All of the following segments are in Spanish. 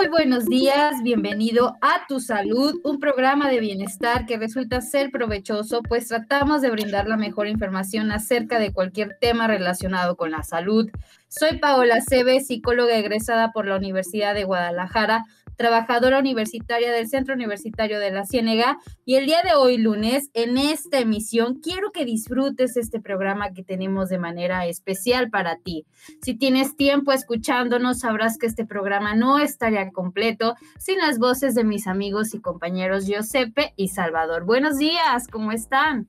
Muy buenos días. Bienvenido a Tu Salud, un programa de bienestar que resulta ser provechoso, pues tratamos de brindar la mejor información acerca de cualquier tema relacionado con la salud. Soy Paola Cebe, psicóloga egresada por la Universidad de Guadalajara, trabajadora universitaria del Centro Universitario de la Ciénega. Y el día de hoy, lunes, en esta emisión, quiero que disfrutes este programa que tenemos de manera especial para ti. Si tienes tiempo escuchándonos, sabrás que este programa no estaría completo sin las voces de mis amigos y compañeros Giuseppe y Salvador. Buenos días, ¿cómo están?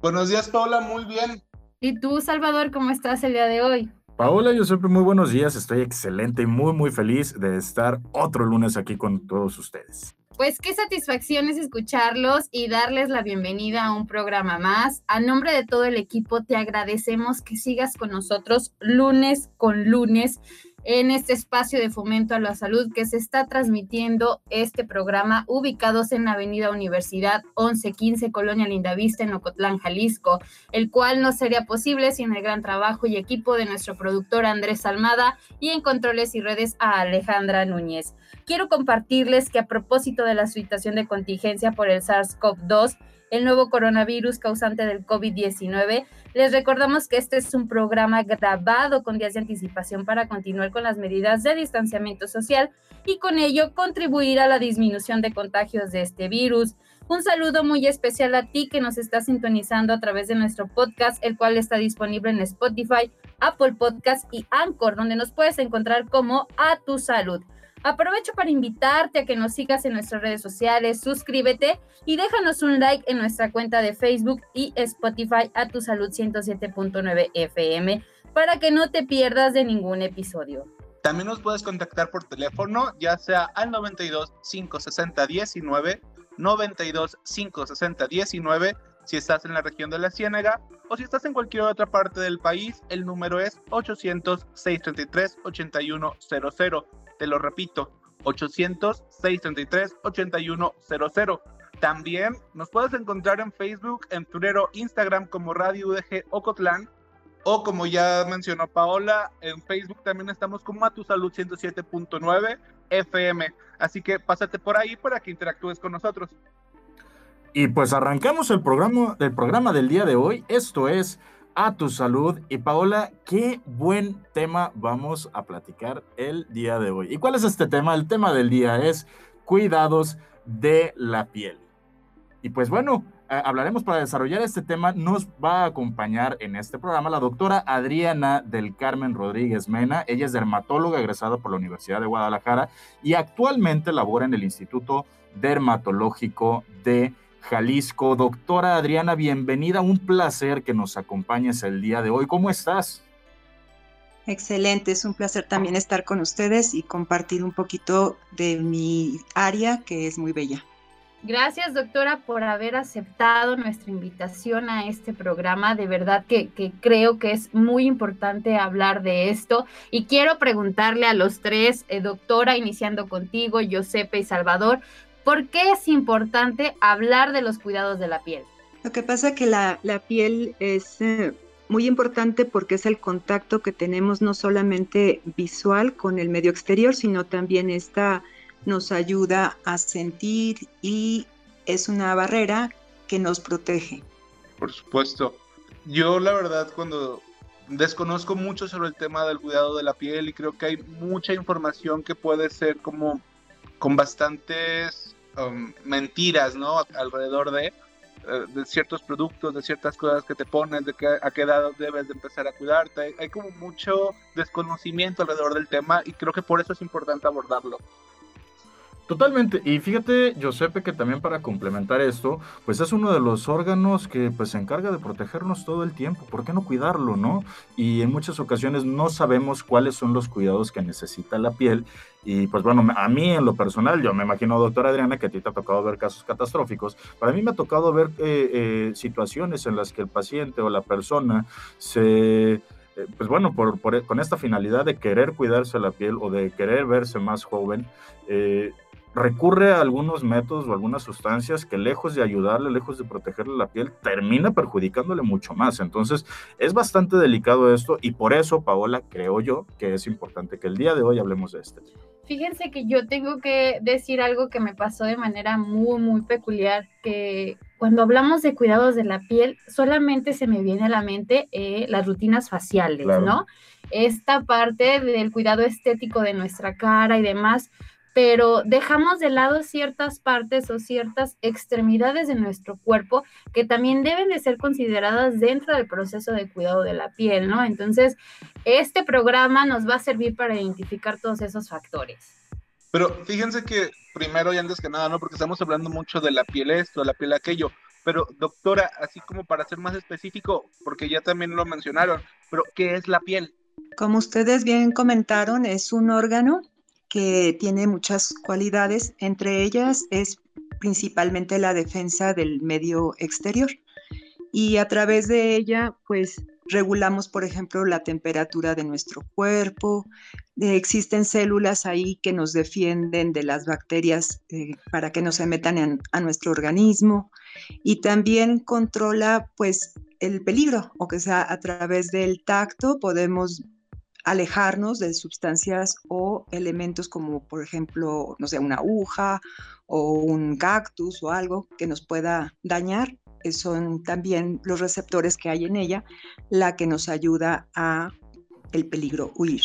Buenos días, Paula, muy bien. ¿Y tú, Salvador, cómo estás el día de hoy? Paola, yo siempre muy buenos días, estoy excelente y muy muy feliz de estar otro lunes aquí con todos ustedes. Pues qué satisfacción es escucharlos y darles la bienvenida a un programa más. A nombre de todo el equipo te agradecemos que sigas con nosotros lunes con lunes en este espacio de fomento a la salud que se está transmitiendo este programa ubicados en Avenida Universidad 1115 Colonia Lindavista en Ocotlán, Jalisco, el cual no sería posible sin el gran trabajo y equipo de nuestro productor Andrés Almada y en controles y redes a Alejandra Núñez. Quiero compartirles que a propósito de la situación de contingencia por el SARS-CoV-2, el nuevo coronavirus causante del COVID-19, les recordamos que este es un programa grabado con días de anticipación para continuar con las medidas de distanciamiento social y con ello contribuir a la disminución de contagios de este virus. Un saludo muy especial a ti que nos está sintonizando a través de nuestro podcast, el cual está disponible en Spotify, Apple Podcast y Anchor, donde nos puedes encontrar como A Tu Salud. Aprovecho para invitarte a que nos sigas en nuestras redes sociales, suscríbete y déjanos un like en nuestra cuenta de Facebook y Spotify a tu salud 107.9 FM para que no te pierdas de ningún episodio. También nos puedes contactar por teléfono, ya sea al 92 560 19, 92 560 19, si estás en la región de la Ciénaga, o si estás en cualquier otra parte del país, el número es 800 633 8100. Te lo repito, 800 633 8100. También nos puedes encontrar en Facebook, en Twitter o Instagram como Radio UDG Ocotlán o como ya mencionó Paola, en Facebook también estamos como a tu salud 107.9 FM. Así que pásate por ahí para que interactúes con nosotros. Y pues arrancamos el programa, el programa del día de hoy. Esto es A Tu Salud. Y Paola, qué buen tema vamos a platicar el día de hoy. ¿Y cuál es este tema? El tema del día es cuidados de la piel. Y pues bueno, eh, hablaremos para desarrollar este tema. Nos va a acompañar en este programa la doctora Adriana del Carmen Rodríguez Mena. Ella es dermatóloga egresada por la Universidad de Guadalajara y actualmente labora en el Instituto Dermatológico de Jalisco. Doctora Adriana, bienvenida. Un placer que nos acompañes el día de hoy. ¿Cómo estás? Excelente, es un placer también estar con ustedes y compartir un poquito de mi área que es muy bella. Gracias, doctora, por haber aceptado nuestra invitación a este programa. De verdad que, que, creo que es muy importante hablar de esto. Y quiero preguntarle a los tres, eh, doctora, iniciando contigo, Josepe y Salvador, ¿por qué es importante hablar de los cuidados de la piel? Lo que pasa es que la, la piel es eh, muy importante porque es el contacto que tenemos no solamente visual con el medio exterior, sino también esta nos ayuda a sentir y es una barrera que nos protege. Por supuesto. Yo la verdad cuando desconozco mucho sobre el tema del cuidado de la piel y creo que hay mucha información que puede ser como con bastantes um, mentiras, ¿no? Alrededor de. eh, de ciertos productos, de ciertas cosas que te pones, de que, a qué edad debes de empezar a cuidarte. Hay como mucho desconocimiento alrededor del tema y creo que por eso es importante abordarlo. Totalmente. Y fíjate, Giuseppe, que también para complementar esto, pues es uno de los órganos que pues se encarga de protegernos todo el tiempo. ¿Por qué no cuidarlo, no? Y en muchas ocasiones no sabemos cuáles son los cuidados que necesita la piel. Y pues bueno, a mí en lo personal, yo me imagino, doctora Adriana, que a ti te ha tocado ver casos catastróficos. Para mí me ha tocado ver eh, eh, situaciones en las que el paciente o la persona se eh, pues bueno, por, con esta finalidad de querer cuidarse la piel o de querer verse más joven, eh, recurre a algunos métodos o algunas sustancias que lejos de ayudarle, lejos de protegerle la piel, termina perjudicándole mucho más. Entonces, es bastante delicado esto y por eso, Paola, creo yo que es importante que el día de hoy hablemos de este Fíjense que yo tengo que decir algo que me pasó de manera muy, muy peculiar, que cuando hablamos de cuidados de la piel, solamente se me viene a la mente eh, las rutinas faciales, ¿no? Esta parte del cuidado estético de nuestra cara y demás, pero dejamos de lado ciertas partes o ciertas extremidades de nuestro cuerpo que también deben de ser consideradas dentro del proceso de cuidado de la piel, ¿no? Entonces, este programa nos va a servir para identificar todos esos factores. Pero fíjense que primero y antes que nada, ¿no? Porque estamos hablando mucho de la piel esto, la piel aquello. Pero doctora, así como para ser más específico, porque ya también lo mencionaron, pero ¿qué es la piel? Como ustedes bien comentaron, es un órgano que tiene muchas cualidades, entre ellas es principalmente la defensa del medio exterior. Y a través de ella, pues regulamos, por ejemplo, la temperatura de nuestro cuerpo. Eh, existen células ahí que nos defienden de las bacterias eh, para que no se metan a nuestro organismo. Y también controla, pues, el peligro, o que sea, a través del tacto podemos alejarnos de sustancias o elementos como, por ejemplo, no sé, una aguja o un cactus o algo que nos pueda dañar. Son también los receptores que hay en ella la que nos ayuda a el peligro huir.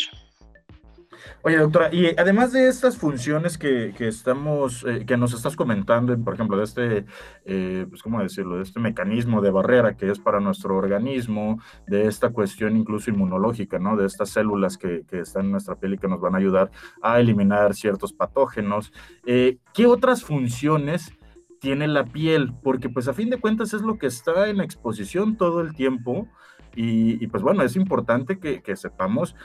Oye, doctora, y además de estas funciones que, estamos, eh, que nos estás comentando, por ejemplo, de este, eh, pues, ¿cómo decirlo? De este mecanismo de barrera que es para nuestro organismo, de esta cuestión incluso inmunológica, ¿no? De estas células que, están en nuestra piel y que nos van a ayudar a eliminar ciertos patógenos. Eh, ¿Qué otras funciones tiene la piel? Porque, pues, a fin de cuentas es lo que está en exposición todo el tiempo. Y, pues bueno, es importante que, que sepamos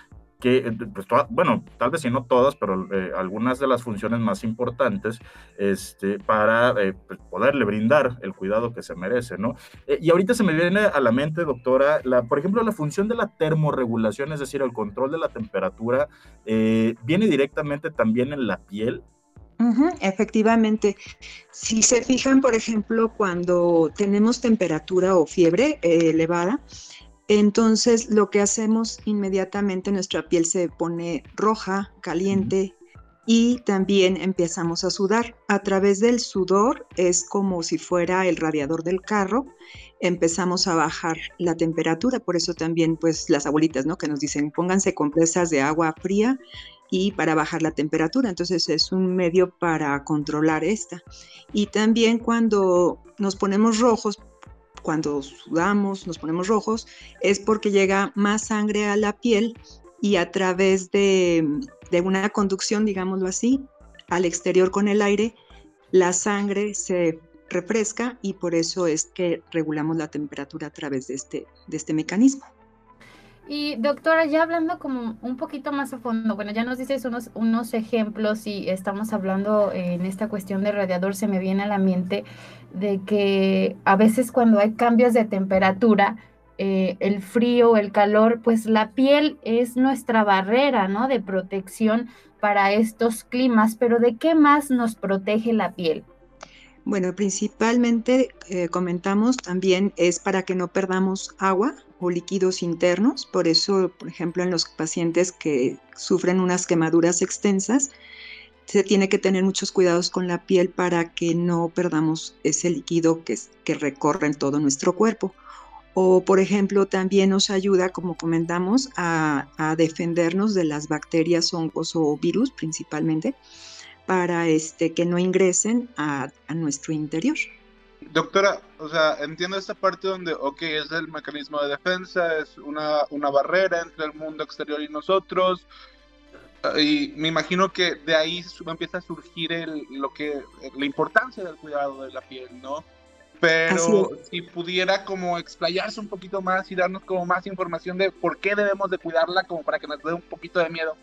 que, eh, pues, bueno, tal vez si no todas, pero eh, algunas de las funciones más importantes este, para eh, pues, poderle brindar el cuidado que se merece, ¿no? y ahorita se me viene a la mente, doctora, por ejemplo, la función de la termorregulación, es decir, el control de la temperatura, viene directamente también en la piel. efectivamente. Si se fijan, por ejemplo, cuando tenemos temperatura o fiebre elevada, entonces, lo que hacemos inmediatamente, nuestra piel se pone roja, caliente y también empezamos a sudar. A través del sudor es como si fuera el radiador del carro, empezamos a bajar la temperatura, por eso también pues las abuelitas, ¿no? Que nos dicen, pónganse compresas de agua fría y para bajar la temperatura. Entonces es un medio para controlar esta. Y también cuando nos ponemos rojos, cuando sudamos, nos ponemos rojos, es porque llega más sangre a la piel y a través de, una conducción, digámoslo así, al exterior con el aire, la sangre se refresca y por eso es que regulamos la temperatura a través de este, de este mecanismo. Y doctora, ya hablando como un poquito más a fondo, bueno, ya nos dices unos, unos ejemplos y estamos hablando en esta cuestión de radiador, se me viene a la mente de que a veces cuando hay cambios de temperatura, eh, el frío, el calor, pues la piel es nuestra barrera, ¿no? De protección para estos climas, pero ¿de qué más nos protege la piel? Bueno, principalmente eh, comentamos también es para que no perdamos agua o líquidos internos. Por eso, por ejemplo, en los pacientes que sufren unas quemaduras extensas, se tiene que tener muchos cuidados con la piel para que no perdamos ese líquido que, que recorre en todo nuestro cuerpo. O, por ejemplo, también nos ayuda, como comentamos, a, defendernos de las bacterias, hongos o virus principalmente para este, que no ingresen a, nuestro interior. Doctora, o sea, entiendo esta parte donde, ok, es el mecanismo de defensa, es una barrera entre el mundo exterior y nosotros, y me imagino que de ahí empieza a surgir el, lo que, la importancia del cuidado de la piel, ¿no? Pero si pudiera como explayarse un poquito más y darnos como más información de por qué debemos de cuidarla, como para que nos dé un poquito de miedo.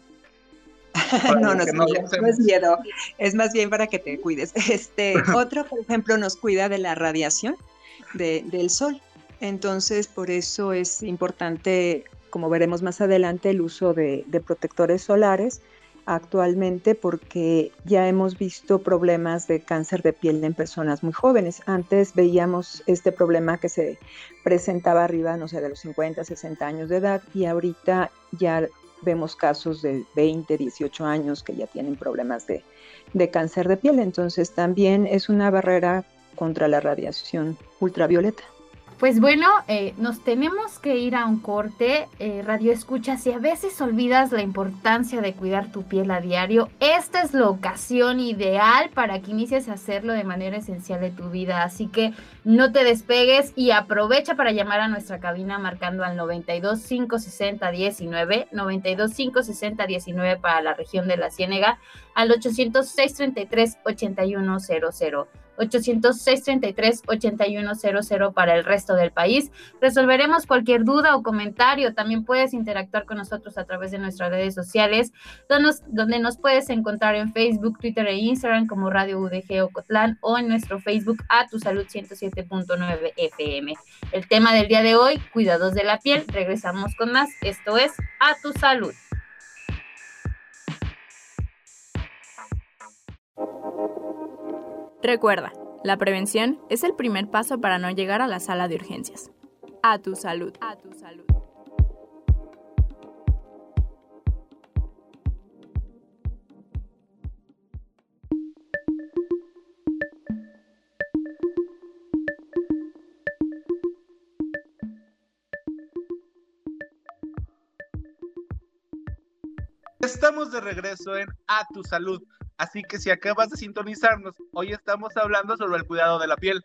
no, no, no, no, es miedo, es más bien para que te cuides. Este, otro, por ejemplo, nos cuida de la radiación de, del sol. Entonces, por eso es importante, como veremos más adelante, el uso de, protectores solares actualmente porque ya hemos visto problemas de cáncer de piel en personas muy jóvenes. Antes veíamos este problema que se presentaba arriba, no sé, de los 50, 60 años de edad y ahorita ya vemos casos de 20, 18 años que ya tienen problemas de cáncer de piel. Entonces también es una barrera contra la radiación ultravioleta. Pues bueno, eh, nos tenemos que ir a un corte, eh, radio escucha, si a veces olvidas la importancia de cuidar tu piel a diario, esta es la ocasión ideal para que inicies a hacerlo de manera esencial de tu vida, así que no te despegues y aprovecha para llamar a nuestra cabina marcando al 92 560 19, 92 560 19 para la región de la Ciénega, al 800 633 8100. 806-33-8100 para el resto del país. Resolveremos cualquier duda o comentario. También puedes interactuar con nosotros a través de nuestras redes sociales, donde nos, puedes encontrar en Facebook, Twitter e Instagram como Radio UDG Ocotlán o en nuestro Facebook a tu salud 107.9 FM. El tema del día de hoy, cuidados de la piel. Regresamos con más. Esto es a tu salud. Recuerda, la prevención es el primer paso para no llegar a la sala de urgencias. A tu salud. A tu salud. Estamos de regreso en A Tu Salud. Así que si acabas de sintonizarnos, hoy estamos hablando sobre el cuidado de la piel.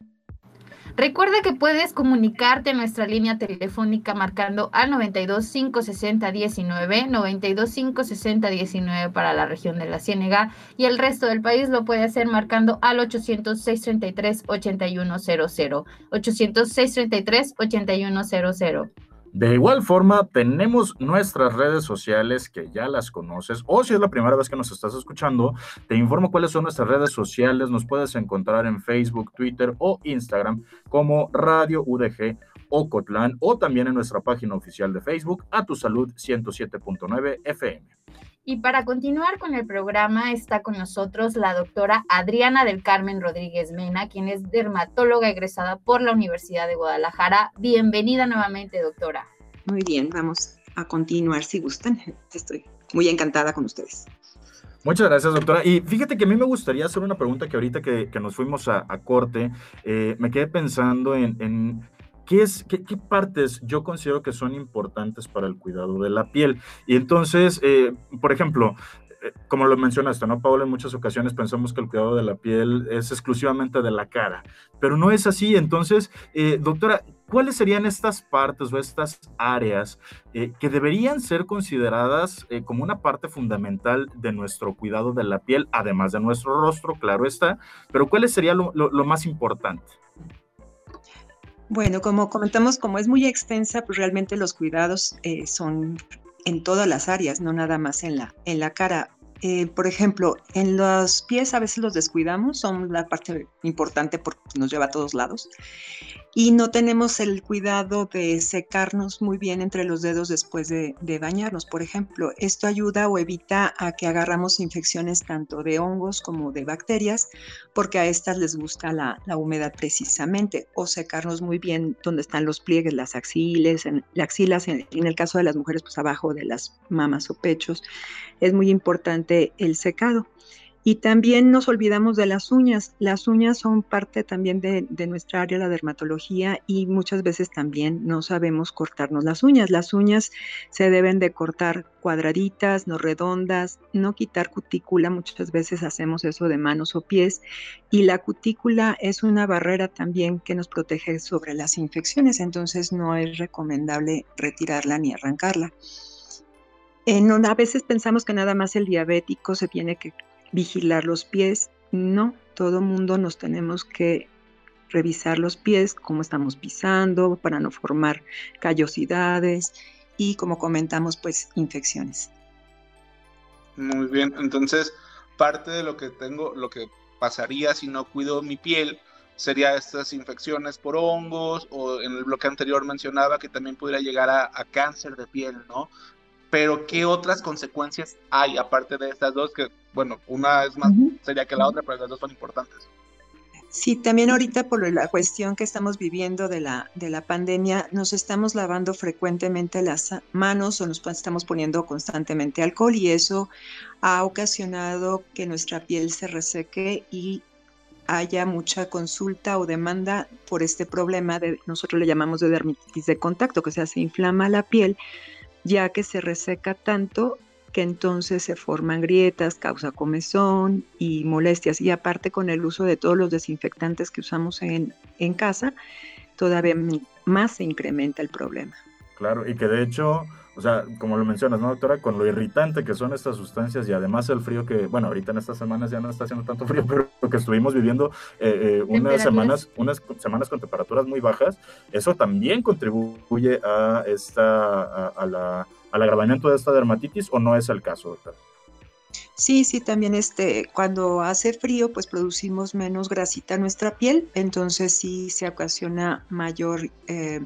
Recuerda que puedes comunicarte en nuestra línea telefónica marcando al 92 560 19, 92 560 19 para la región de la Ciénega y el resto del país lo puede hacer marcando al 800 633 8100, 800 633 8100. De igual forma, tenemos nuestras redes sociales que ya las conoces, o si es la primera vez que nos estás escuchando, te informo cuáles son nuestras redes sociales. Nos puedes encontrar en Facebook, Twitter o Instagram como Radio UDG Ocotlán o también en nuestra página oficial de Facebook, A Tu Salud 107.9 FM. Y para continuar con el programa está con nosotros la doctora Adriana del Carmen Rodríguez Mena, quien es dermatóloga egresada por la Universidad de Guadalajara. Bienvenida nuevamente, doctora. Muy bien, vamos a continuar si gustan. Estoy muy encantada con ustedes. Muchas gracias, doctora. Y fíjate que a mí me gustaría hacer una pregunta que ahorita que, nos fuimos a, corte, eh, me quedé pensando en ¿Qué, es, qué, partes yo considero que son importantes para el cuidado de la piel? Y entonces, eh, por ejemplo, eh, como lo mencionaste, ¿no, Paula? En muchas ocasiones pensamos que el cuidado de la piel es exclusivamente de la cara, pero no es así. Entonces, eh, doctora, ¿cuáles serían estas partes o estas áreas que deberían ser consideradas como una parte fundamental de nuestro cuidado de la piel, además de nuestro rostro, claro está, pero cuáles sería lo más importante? Bueno, como comentamos, como es muy extensa, pues realmente los cuidados eh, son en todas las áreas, no nada más en la, en la cara. Eh, por ejemplo, en los pies a veces los descuidamos, son la parte importante porque nos lleva a todos lados y no tenemos el cuidado de secarnos muy bien entre los dedos después de, bañarnos, por ejemplo. Esto ayuda o evita a que agarramos infecciones tanto de hongos como de bacterias, porque a estas les gusta la, humedad precisamente, o secarnos muy bien donde están los pliegues, las axiles, en, las axilas, en, en el caso de las mujeres, pues abajo de las mamas o pechos. Es muy importante el secado. Y también nos olvidamos de las uñas. Las uñas son parte también de, nuestra área, la dermatología, y muchas veces también no sabemos cortarnos las uñas. Las uñas se deben de cortar cuadraditas, no redondas, no quitar cutícula. Muchas veces hacemos eso de manos o pies. Y la cutícula es una barrera también que nos protege sobre las infecciones, entonces no es recomendable retirarla ni arrancarla. A veces pensamos que nada más el diabético se tiene que vigilar los pies. No, todo mundo nos tenemos que revisar los pies, cómo estamos pisando, para no formar callosidades y, como comentamos, pues infecciones. Muy bien, entonces parte de lo que tengo, lo que pasaría si no cuido mi piel, sería estas infecciones por hongos o en el bloque anterior mencionaba que también pudiera llegar a, cáncer de piel, ¿no? Pero ¿qué otras consecuencias hay aparte de estas dos que bueno, una es más sería que la otra, pero las dos son importantes. Sí, también ahorita por la cuestión que estamos viviendo de la, de la pandemia, nos estamos lavando frecuentemente las manos o nos estamos poniendo constantemente alcohol y eso ha ocasionado que nuestra piel se reseque y haya mucha consulta o demanda por este problema de, nosotros le llamamos de dermatitis de contacto, que se inflama la piel, ya que se reseca tanto que entonces se forman grietas, causa comezón y molestias. Y aparte con el uso de todos los desinfectantes que usamos en, en casa, todavía más se incrementa el problema. Claro, y que de hecho, o sea, como lo mencionas, ¿no, doctora? Con lo irritante que son estas sustancias y además el frío que, bueno, ahorita en estas semanas ya no está haciendo tanto frío, pero que estuvimos viviendo eh, eh, unas semanas, unas semanas con temperaturas muy bajas, eso también contribuye a esta, a la al agravamiento de esta dermatitis o no es el caso, doctor? Sí, sí, también este, cuando hace frío, pues producimos menos grasita en nuestra piel, entonces sí se ocasiona mayor eh,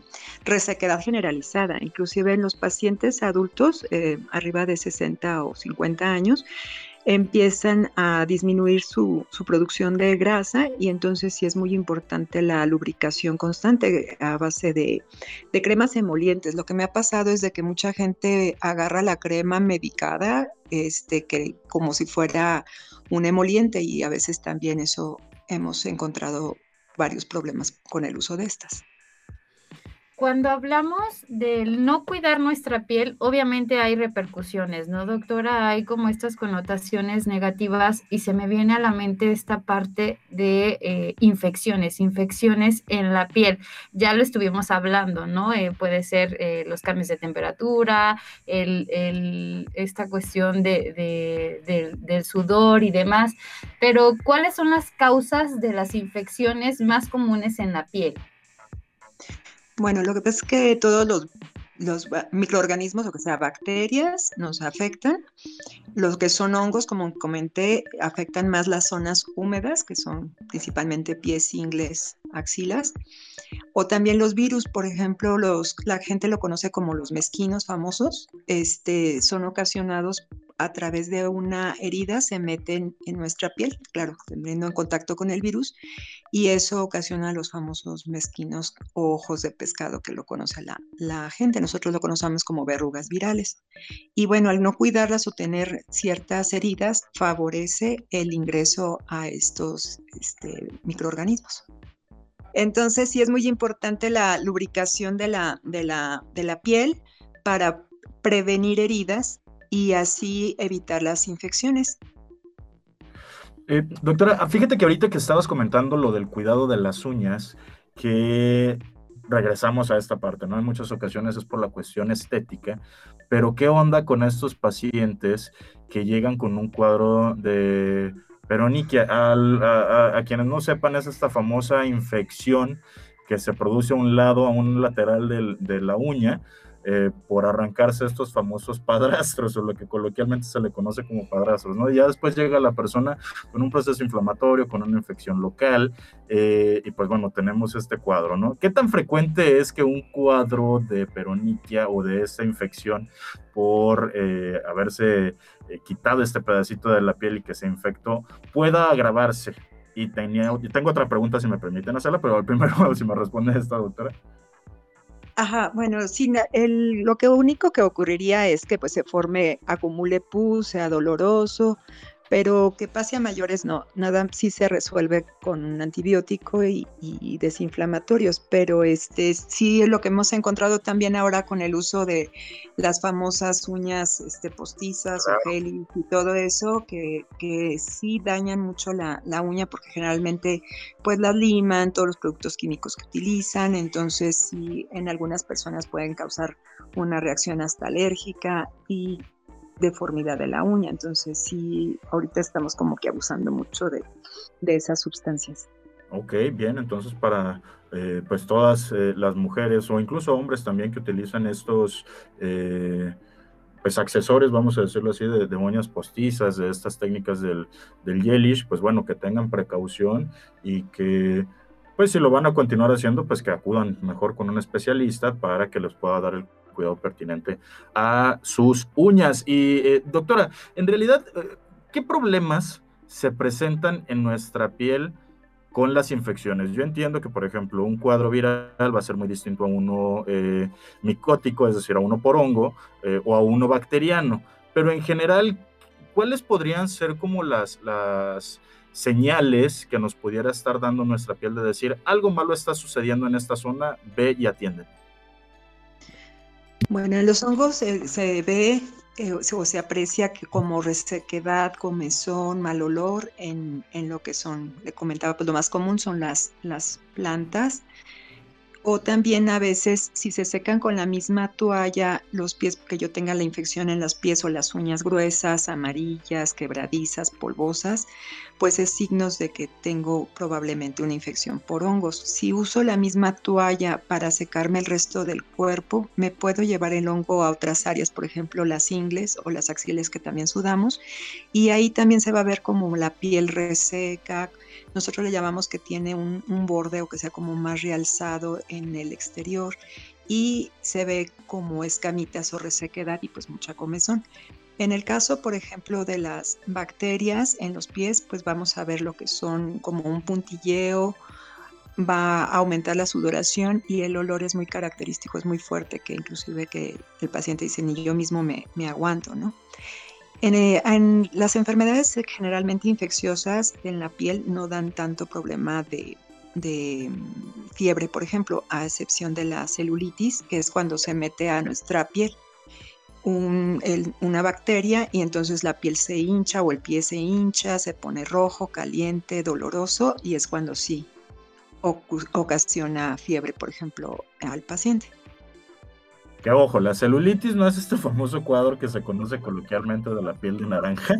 resequedad generalizada, inclusive en los pacientes adultos eh, arriba de 60 o 50 años, empiezan a disminuir su, producción de grasa y entonces sí es muy importante la lubricación constante a base de, cremas emolientes. Lo que me ha pasado es de que mucha gente agarra la crema medicada este, que, como si fuera un emoliente y a veces también eso hemos encontrado varios problemas con el uso de estas. Cuando hablamos del no cuidar nuestra piel, obviamente hay repercusiones, ¿no, doctora? Hay como estas connotaciones negativas y se me viene a la mente esta parte de eh, infecciones, infecciones en la piel. Ya lo estuvimos hablando, ¿no? Eh, puede ser eh, los cambios de temperatura, esta cuestión del sudor y demás, pero ¿cuáles son las causas de las infecciones más comunes en la piel? Bueno, lo que pasa es que todos los, microorganismos, o sea bacterias, nos afectan. Los que son hongos, como comenté, afectan más las zonas húmedas, que son principalmente pies, ingles, axilas. O también los virus, por ejemplo, los, la gente lo conoce como los mezquinos famosos, este, son ocasionados a través de una herida se meten en nuestra piel, claro, teniendo en contacto con el virus, y eso ocasiona los famosos mezquinos ojos de pescado que lo conoce la, la gente. Nosotros lo conocemos como verrugas virales. Y bueno, al no cuidarlas o tener ciertas heridas, favorece el ingreso a estos este, microorganismos. Entonces, sí es muy importante la lubricación de la, de la, de la piel para prevenir heridas y así evitar las infecciones. Eh, doctora, fíjate que ahorita que estabas comentando lo del cuidado de las uñas, que regresamos a esta parte, ¿no? En muchas ocasiones es por la cuestión estética, pero ¿qué onda con estos pacientes que llegan con un cuadro de peroniquia? a, a, quienes no sepan, es esta famosa infección que se produce a un lado, a un lateral de la uña, eh, por arrancarse estos famosos padrastros o lo que coloquialmente se le conoce como padrastros, ¿no? Y ya después llega la persona con un proceso inflamatorio, con una infección local, eh, y pues bueno, tenemos este cuadro, ¿no? ¿Qué tan frecuente es que un cuadro de peroniquia o de esta infección por eh, haberse quitado este pedacito de la piel y que se infectó pueda agravarse? Y, tenía, tengo otra pregunta si me permiten hacerla, pero primero si me responde esta doctora. Ajá, bueno, sí, el, lo que único que ocurriría es que pues se forme, acumule pus, sea doloroso, pero que pase a mayores no, nada sí se resuelve con un antibiótico y, desinflamatorios, pero este sí es lo que hemos encontrado también ahora con el uso de las famosas uñas este, postizas o gelis y todo eso, que, que sí dañan mucho la, la, uña porque generalmente pues las liman, todos los productos químicos que utilizan, entonces sí en algunas personas pueden causar una reacción hasta alérgica y deformidad de la uña. Entonces sí, ahorita estamos como que abusando mucho de, esas sustancias. Ok, bien, entonces para eh, pues todas eh, las mujeres o incluso hombres también que utilizan estos eh, pues accesorios, vamos a decirlo así, de, de, uñas postizas, de estas técnicas del, del yelish, pues bueno, que tengan precaución y que pues si lo van a continuar haciendo, pues que acudan mejor con un especialista para que les pueda dar el cuidado pertinente a sus uñas. Y eh, doctora, en realidad, eh, ¿qué problemas se presentan en nuestra piel con las infecciones? Yo entiendo que, por ejemplo, un cuadro viral va a ser muy distinto a uno eh, micótico, es decir, a uno por hongo o a uno bacteriano, pero en general, ¿cuáles podrían ser como las, las señales que nos pudiera estar dando nuestra piel de decir algo malo está sucediendo en esta zona, ve y atiende? Bueno, en los hongos se, ve eh, o se aprecia que como resequedad, comezón, mal olor en, en, lo que son, le comentaba, pues lo más común son las, las plantas o también a veces si se secan con la misma toalla los pies, porque yo tenga la infección en los pies o las uñas gruesas, amarillas, quebradizas, polvosas, pues es signos de que tengo probablemente una infección por hongos. Si uso la misma toalla para secarme el resto del cuerpo, me puedo llevar el hongo a otras áreas, por ejemplo las ingles o las axilas que también sudamos, y ahí también se va a ver como la piel reseca, nosotros le llamamos que tiene un, borde o que sea como más realzado en el exterior y se ve como escamitas o resequedad y pues mucha comezón. En el caso, por ejemplo, de las bacterias en los pies, pues vamos a ver lo que son como un puntilleo, va a aumentar la sudoración y el olor es muy característico, es muy fuerte, que inclusive que el paciente dice, ni yo mismo me, me aguanto, ¿no? Eh, en, las enfermedades generalmente infecciosas en la piel no dan tanto problema de, mm, fiebre, por ejemplo, a excepción de la celulitis, que es cuando se mete a nuestra piel una bacteria y entonces la piel se hincha o el pie se hincha, se pone rojo, caliente, doloroso y es cuando sí ocasiona fiebre, por ejemplo, al paciente. Que ojo, la celulitis no es este famoso cuadro que se conoce coloquialmente de la piel de naranja.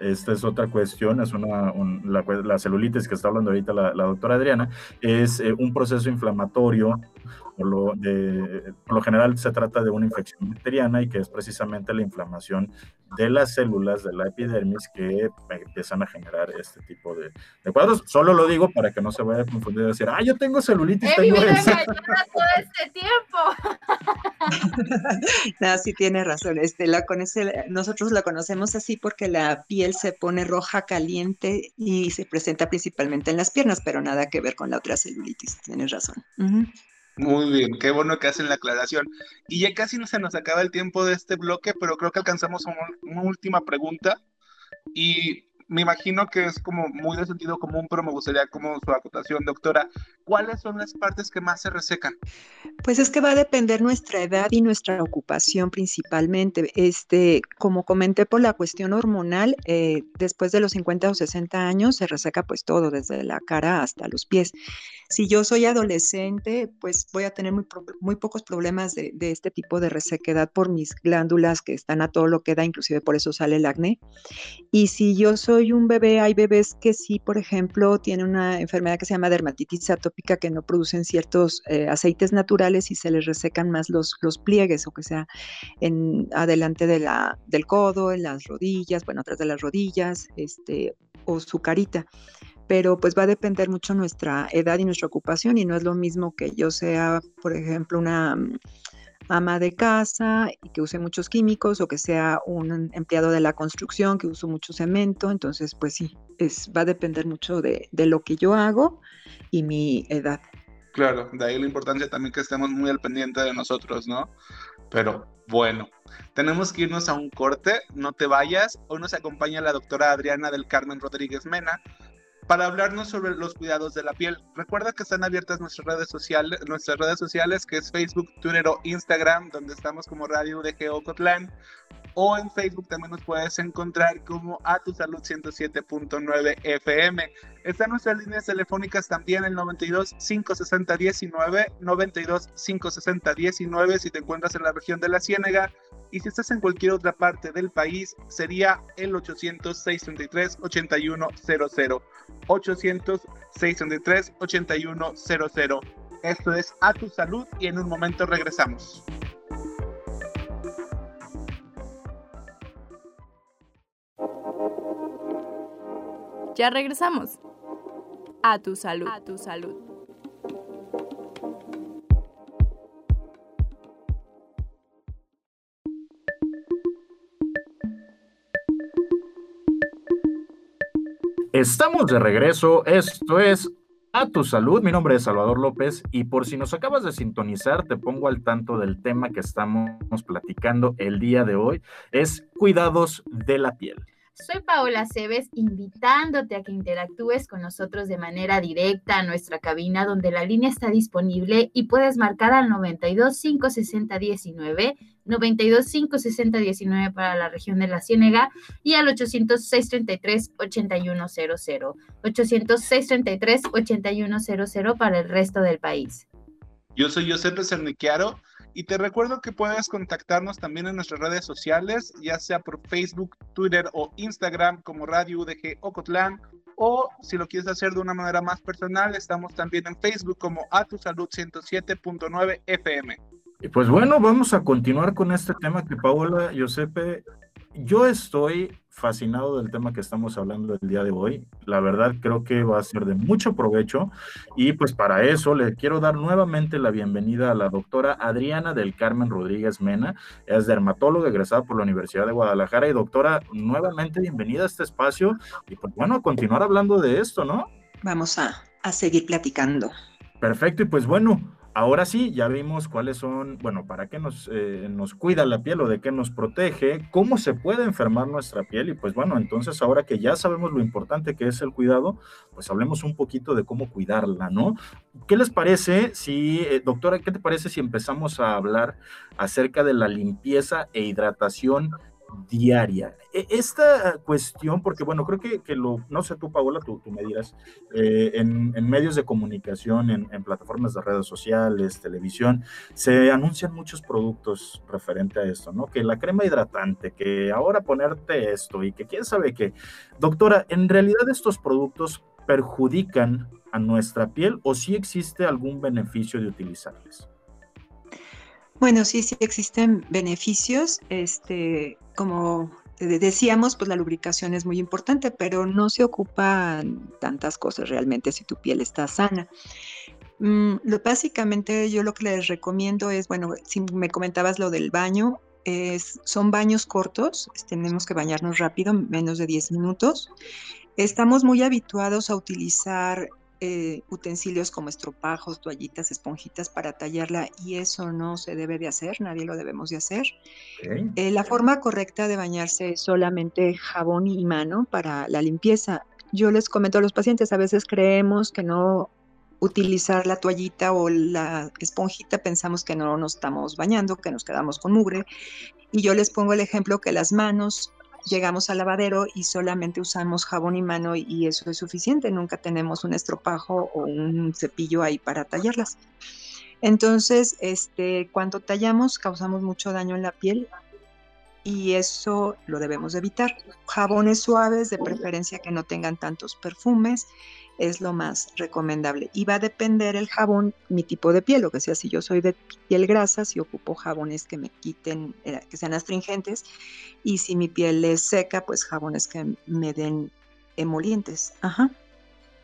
Esta es otra cuestión, es una, la, celulitis que está hablando ahorita la, doctora Adriana, es eh, un proceso inflamatorio por lo, de, por lo general se trata de una infección bacteriana y que es precisamente la inflamación de las células de la epidermis que empiezan a generar este tipo de, cuadros. Solo lo digo para que no se vaya a confundir y decir, ah, yo tengo celulitis. Tengo todo este tiempo. no, sí tiene razón. Este, la conoce, nosotros la conocemos así porque la piel se pone roja, caliente y se presenta principalmente en las piernas, pero nada que ver con la otra celulitis. Tienes razón. Muy bien, qué bueno que hacen la aclaración. Y ya casi no se nos acaba el tiempo de este bloque, pero creo que alcanzamos una última pregunta. Y me imagino que es como muy de sentido común, pero me gustaría como su acotación, doctora. ¿Cuáles son las partes que más se resecan? Pues es que va a depender nuestra edad y nuestra ocupación principalmente. Este, como comenté por la cuestión hormonal, eh, después de los 50 o 60 años se reseca pues todo, desde la cara hasta los pies. Si yo soy adolescente, pues voy a tener muy, muy pocos problemas de, de este tipo de resequedad por mis glándulas que están a todo lo que da, inclusive por eso sale el acné. Y si yo soy un bebé, hay bebés que sí, por ejemplo, tienen una enfermedad que se llama dermatitis atópica que no producen ciertos eh, aceites naturales y se les resecan más los, los pliegues o que sea en adelante de la, del codo, en las rodillas, bueno, atrás de las rodillas, este, o su carita pero pues va a depender mucho nuestra edad y nuestra ocupación y no es lo mismo que yo sea, por ejemplo, una ama de casa y que use muchos químicos o que sea un empleado de la construcción que use mucho cemento. Entonces, pues sí, es, va a depender mucho de, lo que yo hago y mi edad. Claro, de ahí la importancia también que estemos muy al pendiente de nosotros, ¿no? Pero bueno, tenemos que irnos a un corte, no te vayas. Hoy nos acompaña la doctora Adriana del Carmen Rodríguez Mena para hablarnos sobre los cuidados de la piel. Recuerda que están abiertas nuestras redes sociales, nuestras redes sociales, que es Facebook, Twitter o Instagram, donde estamos como Radio de Geocotlán o en Facebook también nos puedes encontrar como a tu salud 107.9 FM. Están nuestras líneas telefónicas también el 92 560 19, 92 560 19 si te encuentras en la región de la Ciénega y si estás en cualquier otra parte del país sería el 800 633 8100. 800 633 8100. Esto es a tu salud y en un momento regresamos. Ya regresamos. A tu salud. A tu salud. Estamos de regreso. Esto es A tu salud. Mi nombre es Salvador López y por si nos acabas de sintonizar, te pongo al tanto del tema que estamos platicando el día de hoy. Es cuidados de la piel. Soy Paola Cebes, invitándote a que interactúes con nosotros de manera directa a nuestra cabina, donde la línea está disponible y puedes marcar al 92 560 19, 92 560 19 para la región de la Ciénega y al 800 633 8100, 800 633 8100 para el resto del país. Yo soy José Cerniquiaro y te recuerdo que puedes contactarnos también en nuestras redes sociales, ya sea por Facebook, Twitter o Instagram como Radio UDG Ocotlán. O si lo quieres hacer de una manera más personal, estamos también en Facebook como A Tu Salud 107.9 FM. Y pues bueno, vamos a continuar con este tema que Paola, Giuseppe, yo estoy fascinado del tema que estamos hablando el día de hoy. La verdad creo que va a ser de mucho provecho y pues para eso le quiero dar nuevamente la bienvenida a la doctora Adriana del Carmen Rodríguez Mena. Es dermatóloga egresada por la Universidad de Guadalajara y doctora, nuevamente bienvenida a este espacio y pues bueno, a continuar hablando de esto, ¿no? Vamos a, a seguir platicando. Perfecto y pues bueno, Ahora sí, ya vimos cuáles son, bueno, para qué nos, eh, nos cuida la piel o de qué nos protege, cómo se puede enfermar nuestra piel y pues bueno, entonces ahora que ya sabemos lo importante que es el cuidado, pues hablemos un poquito de cómo cuidarla, ¿no? ¿Qué les parece si, eh, doctora, qué te parece si empezamos a hablar acerca de la limpieza e hidratación? Diaria. E, esta cuestión, porque bueno, creo que, que lo, no sé tú, Paola, tú, tú me dirás, eh, en, medios de comunicación, en, plataformas de redes sociales, televisión, se anuncian muchos productos referente a esto, ¿no? Que la crema hidratante, que ahora ponerte esto y que quién sabe qué. Doctora, ¿en realidad estos productos perjudican a nuestra piel o sí existe algún beneficio de utilizarles? Bueno, sí, sí existen beneficios. Este, como decíamos, pues la lubricación es muy importante, pero no se ocupan tantas cosas realmente si tu piel está sana. Mm, básicamente yo lo que les recomiendo es, bueno, si me comentabas lo del baño, son baños cortos, tenemos que bañarnos rápido, menos de 10 minutos. Estamos muy habituados a utilizar eh, utensilios como estropajos, toallitas, esponjitas para tallarla y eso no se debe de hacer, nadie lo debemos de hacer. Okay. Eh, la forma correcta de bañarse es solamente jabón y mano para la limpieza. Yo les comento a los pacientes, a veces creemos que no utilizar la toallita o la esponjita, pensamos que no nos estamos bañando, que nos quedamos con mugre. Y yo les pongo el ejemplo que las manos llegamos al lavadero y solamente usamos jabón y mano y eso es suficiente, nunca tenemos un estropajo o un cepillo ahí para tallarlas. Entonces, este, cuando tallamos causamos mucho daño en la piel y eso lo debemos evitar. Jabones suaves, de preferencia que no tengan tantos perfumes, es lo más recomendable. Y va a depender el jabón, mi tipo de piel, o que sea, si yo soy de piel grasa, si ocupo jabones que me quiten, eh, que sean astringentes, y si mi piel es seca, pues jabones que me den emolientes. Ajá.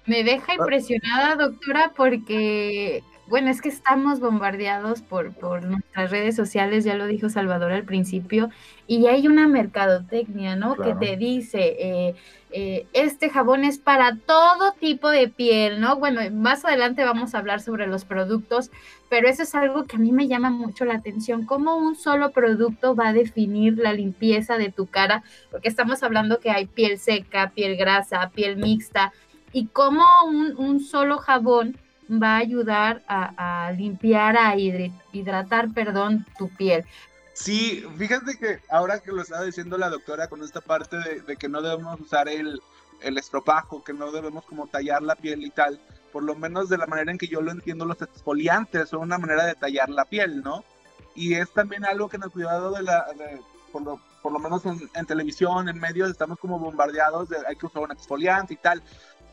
Me deja impresionada, doctora, porque bueno, es que estamos bombardeados por, por nuestras redes sociales, ya lo dijo Salvador al principio, y hay una mercadotecnia, ¿no? Claro. Que te dice, eh, eh, este jabón es para todo tipo de piel, ¿no? Bueno, más adelante vamos a hablar sobre los productos, pero eso es algo que a mí me llama mucho la atención, cómo un solo producto va a definir la limpieza de tu cara, porque estamos hablando que hay piel seca, piel grasa, piel mixta, y cómo un, un solo jabón va a ayudar a, a limpiar, a hidratar, perdón, tu piel. Sí, fíjate que ahora que lo estaba diciendo la doctora con esta parte de, de que no debemos usar el, el estropajo, que no debemos como tallar la piel y tal, por lo menos de la manera en que yo lo entiendo, los exfoliantes son una manera de tallar la piel, ¿no? Y es también algo que en el cuidado de la, de- por, lo, por lo menos en, en televisión, en medios, estamos como bombardeados de hay que usar un exfoliante y tal.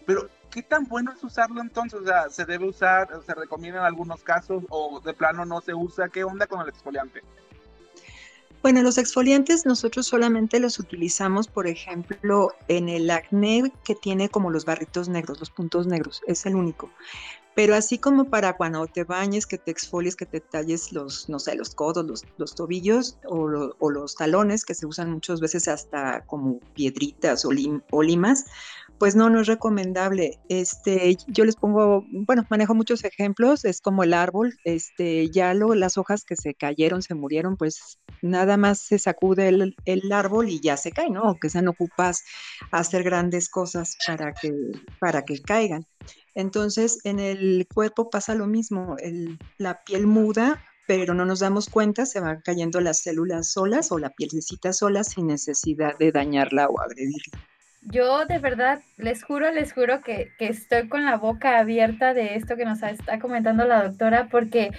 Pero, ¿qué tan bueno es usarlo entonces? O sea, ¿se debe usar, se recomienda en algunos casos o de plano no se usa? ¿Qué onda con el exfoliante? Bueno, los exfoliantes nosotros solamente los utilizamos, por ejemplo, en el acné que tiene como los barritos negros, los puntos negros, es el único. Pero así como para cuando te bañes, que te exfolies, que te talles los, no sé, los codos, los, los tobillos o, lo- o los talones, que se usan muchas veces hasta como piedritas o, lim- o limas, pues no, no es recomendable. Este, yo les pongo, bueno, manejo muchos ejemplos, es como el árbol, este, ya lo, las hojas que se cayeron, se murieron, pues nada más se sacude el, el árbol y ya se cae, ¿no? Aunque sean ocupas hacer grandes cosas para que, para que caigan. Entonces, en el cuerpo pasa lo mismo, la piel muda, pero no nos damos cuenta, se van cayendo las células solas o la pielcita sola sin necesidad de dañarla o agredirla. Yo de verdad, les juro, les juro que, que estoy con la boca abierta de esto que nos está comentando la doctora, porque,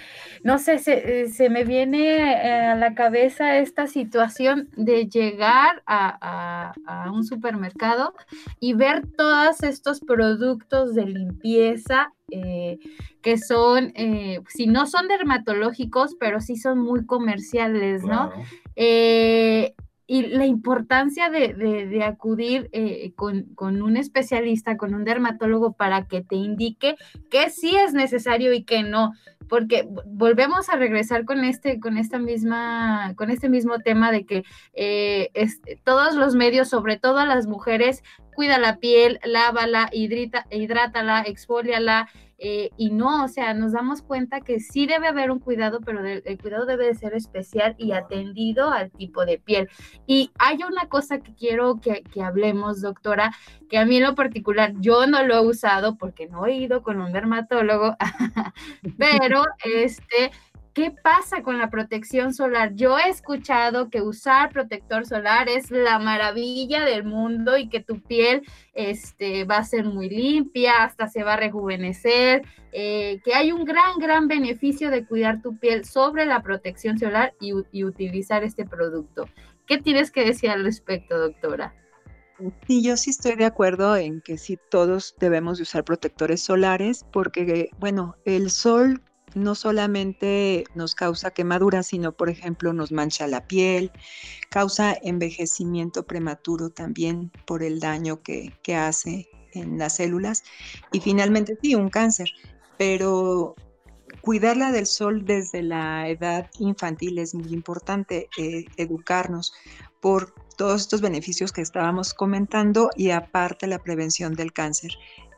no sé, se, eh, se me viene eh, a la cabeza esta situación de llegar a, a- a un supermercado y ver todos estos productos de limpieza eh, que son, eh, si no son dermatológicos, pero sí son muy comerciales, ¿no? Claro. Eh, y la importancia de, de- acudir eh, con, con un especialista, con un dermatólogo, para que te indique que sí es necesario y que no. Porque vo- volvemos a regresar con este, con esta misma, con este mismo tema de que eh, es- todos los medios, sobre todo las mujeres, cuida la piel, lávala, hidrita, hidrátala, exfoliala, eh, y no, o sea, nos damos cuenta que sí debe haber un cuidado, pero de- el cuidado debe de ser especial y atendido al tipo de piel. Y hay una cosa que quiero que, que hablemos, doctora, que a mí en lo particular yo no lo he usado porque no he ido con un dermatólogo, pero este, ¿qué pasa con la protección solar? Yo he escuchado que usar protector solar es la maravilla del mundo y que tu piel este, va a ser muy limpia, hasta se va a rejuvenecer, eh, que hay un gran, gran beneficio de cuidar tu piel sobre la protección solar y, utilizar este producto. ¿Qué tienes que decir al respecto, doctora? Sí, yo sí estoy de acuerdo en que sí todos debemos de usar protectores solares porque, bueno, el sol no solamente nos causa quemaduras, sino, por ejemplo, nos mancha la piel, causa envejecimiento prematuro también por el daño que, que hace en las células y finalmente sí, un cáncer, pero cuidarla del sol desde la edad infantil es muy importante, eh, educarnos por todos estos beneficios que estábamos comentando y aparte la prevención del cáncer.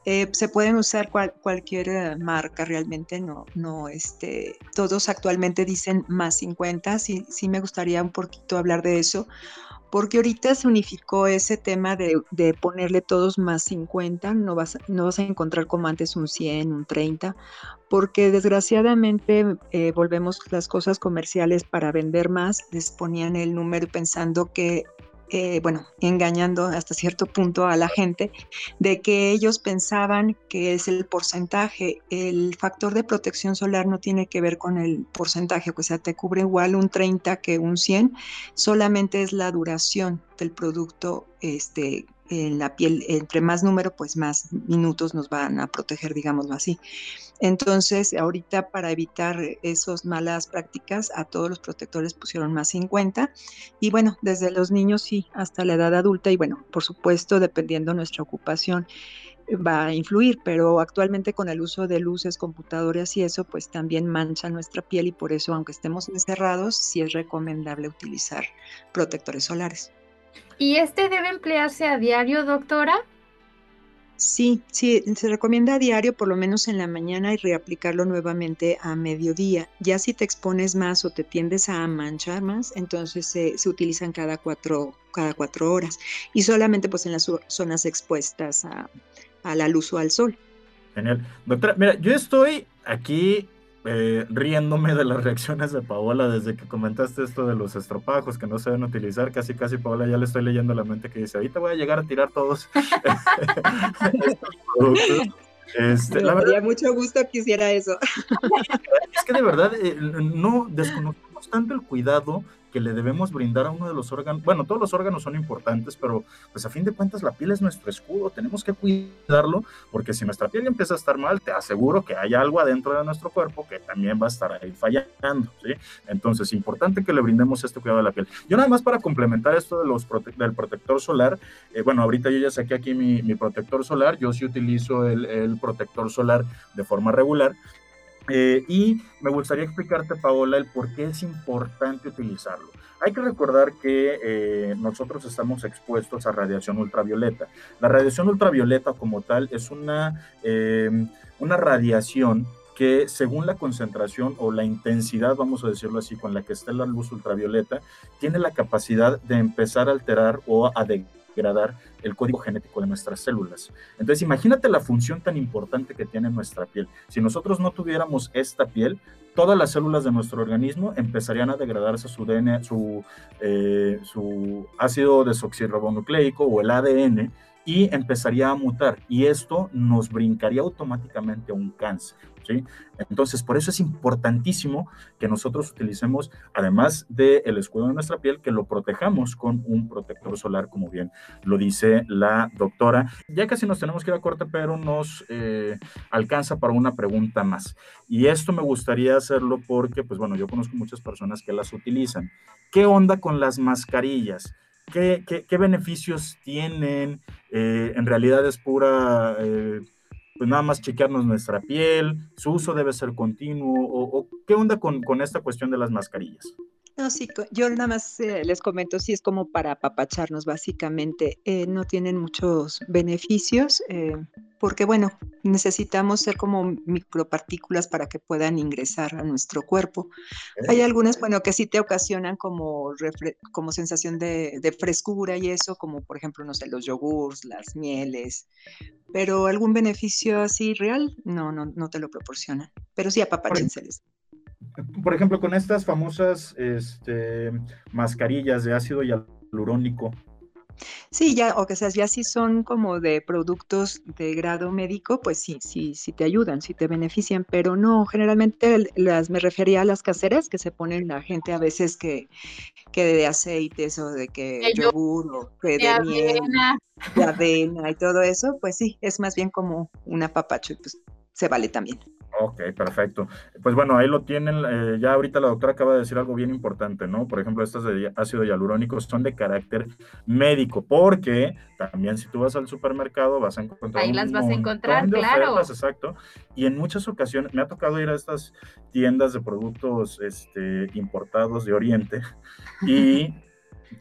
Eh, se pueden usar cual- cualquier eh, marca, realmente no, no, este, todos actualmente dicen más 50, sí, sí me gustaría un poquito hablar de eso, porque ahorita se unificó ese tema de, de ponerle todos más 50, no vas, no vas a encontrar como antes un 100, un 30, porque desgraciadamente eh, volvemos las cosas comerciales para vender más, les ponían el número pensando que, eh, bueno, engañando hasta cierto punto a la gente, de que ellos pensaban que es el porcentaje. El factor de protección solar no tiene que ver con el porcentaje, o sea, te cubre igual un 30 que un 100, solamente es la duración del producto este, en la piel. Entre más número, pues más minutos nos van a proteger, digámoslo así. Entonces, ahorita para evitar esas malas prácticas, a todos los protectores pusieron más 50 y bueno, desde los niños sí, hasta la edad adulta y bueno, por supuesto, dependiendo nuestra ocupación. va a influir, pero actualmente con el uso de luces, computadoras y eso, pues también mancha nuestra piel y por eso, aunque estemos encerrados, sí es recomendable utilizar protectores solares. ¿Y este debe emplearse a diario, doctora? Sí, sí, se recomienda a diario, por lo menos en la mañana, y reaplicarlo nuevamente a mediodía. Ya si te expones más o te tiendes a manchar más, entonces se utilizan cada cuatro, cada cuatro horas. Y solamente pues en las zonas expuestas a, a la luz o al sol. Genial. Doctora, mira, yo estoy aquí eh, riéndome de las reacciones de Paola desde que comentaste esto de los estropajos que no se deben utilizar. Casi, casi, Paola, ya le estoy leyendo la mente que dice: Ahorita voy a llegar a tirar todos Este, la verdad, mucho gusto que hiciera eso. Es que de verdad eh, no desconocemos tanto el cuidado que le debemos brindar a uno de los órganos. Bueno, todos los órganos son importantes, pero pues a fin de cuentas la piel es nuestro escudo, tenemos que cuidarlo, porque si nuestra piel empieza a estar mal, te aseguro que hay algo adentro de nuestro cuerpo que también va a estar ahí fallando, ¿sí? Entonces, importante que le brindemos este cuidado a la piel. Yo nada más para complementar esto de los del protector solar, eh, bueno, ahorita yo ya saqué aquí mi, mi protector solar, yo sí utilizo el, el protector solar de forma regular, eh, y me gustaría explicarte, Paola, el por qué es importante utilizarlo. Hay que recordar que eh, nosotros estamos expuestos a radiación ultravioleta. La radiación ultravioleta como tal es una, eh, una radiación que según la concentración o la intensidad, vamos a decirlo así, con la que está la luz ultravioleta, tiene la capacidad de empezar a alterar o a degradar el código genético de nuestras células. Entonces, imagínate la función tan importante que tiene nuestra piel. Si nosotros no tuviéramos esta piel, todas las células de nuestro organismo empezarían a degradarse su DNA, su, eh, su ácido desoxirribonucleico o el ADN, y empezaría a mutar y esto nos brincaría automáticamente a un cáncer. ¿Sí? Entonces, por eso es importantísimo que nosotros utilicemos, además del escudo de nuestra piel, que lo protejamos con un protector solar, como bien lo dice la doctora. Ya casi nos tenemos que ir a corte, pero nos eh, alcanza para una pregunta más. Y esto me gustaría hacerlo porque, pues bueno, yo conozco muchas personas que las utilizan. ¿Qué onda con las mascarillas? ¿Qué, beneficios tienen? Eh, en realidad es pura, eh, pues nada más chequearnos nuestra piel, su uso debe ser continuo, o, qué onda con, con, esta cuestión de las mascarillas. No, sí, yo nada más eh, les comento, sí es como para apapacharnos básicamente, no tienen muchos beneficios, porque bueno, necesitamos ser como micropartículas para que puedan ingresar a nuestro cuerpo. Hay algunas, bueno, que sí te ocasionan como, como sensación de, frescura y eso, como por ejemplo, no sé, los yogurts, las mieles, pero algún beneficio así real, no, no, no te lo proporcionan. Pero sí apapachenseles. Por ejemplo, con estas famosas este, mascarillas de ácido hialurónico, Sí, ya, o que sea, ya si son como de productos de grado médico, pues sí, sí, sí te ayudan, sí te benefician, pero no, generalmente las, me refería a las caseras que se ponen la gente a veces que, que de aceites o de que yogur o de, de avena. de avena y todo eso, pues sí, es más bien como un apapacho y pues se vale también. Ok, perfecto. Pues bueno, ahí lo tienen. Eh, ya ahorita la doctora acaba de decir algo bien importante, ¿no? Por ejemplo, estas de ácido hialurónico son de carácter médico, porque también si tú vas al supermercado vas a encontrar. Ahí las vas a encontrar, claro. exacto. Y en muchas ocasiones me ha tocado ir a estas tiendas de productos este, importados de Oriente y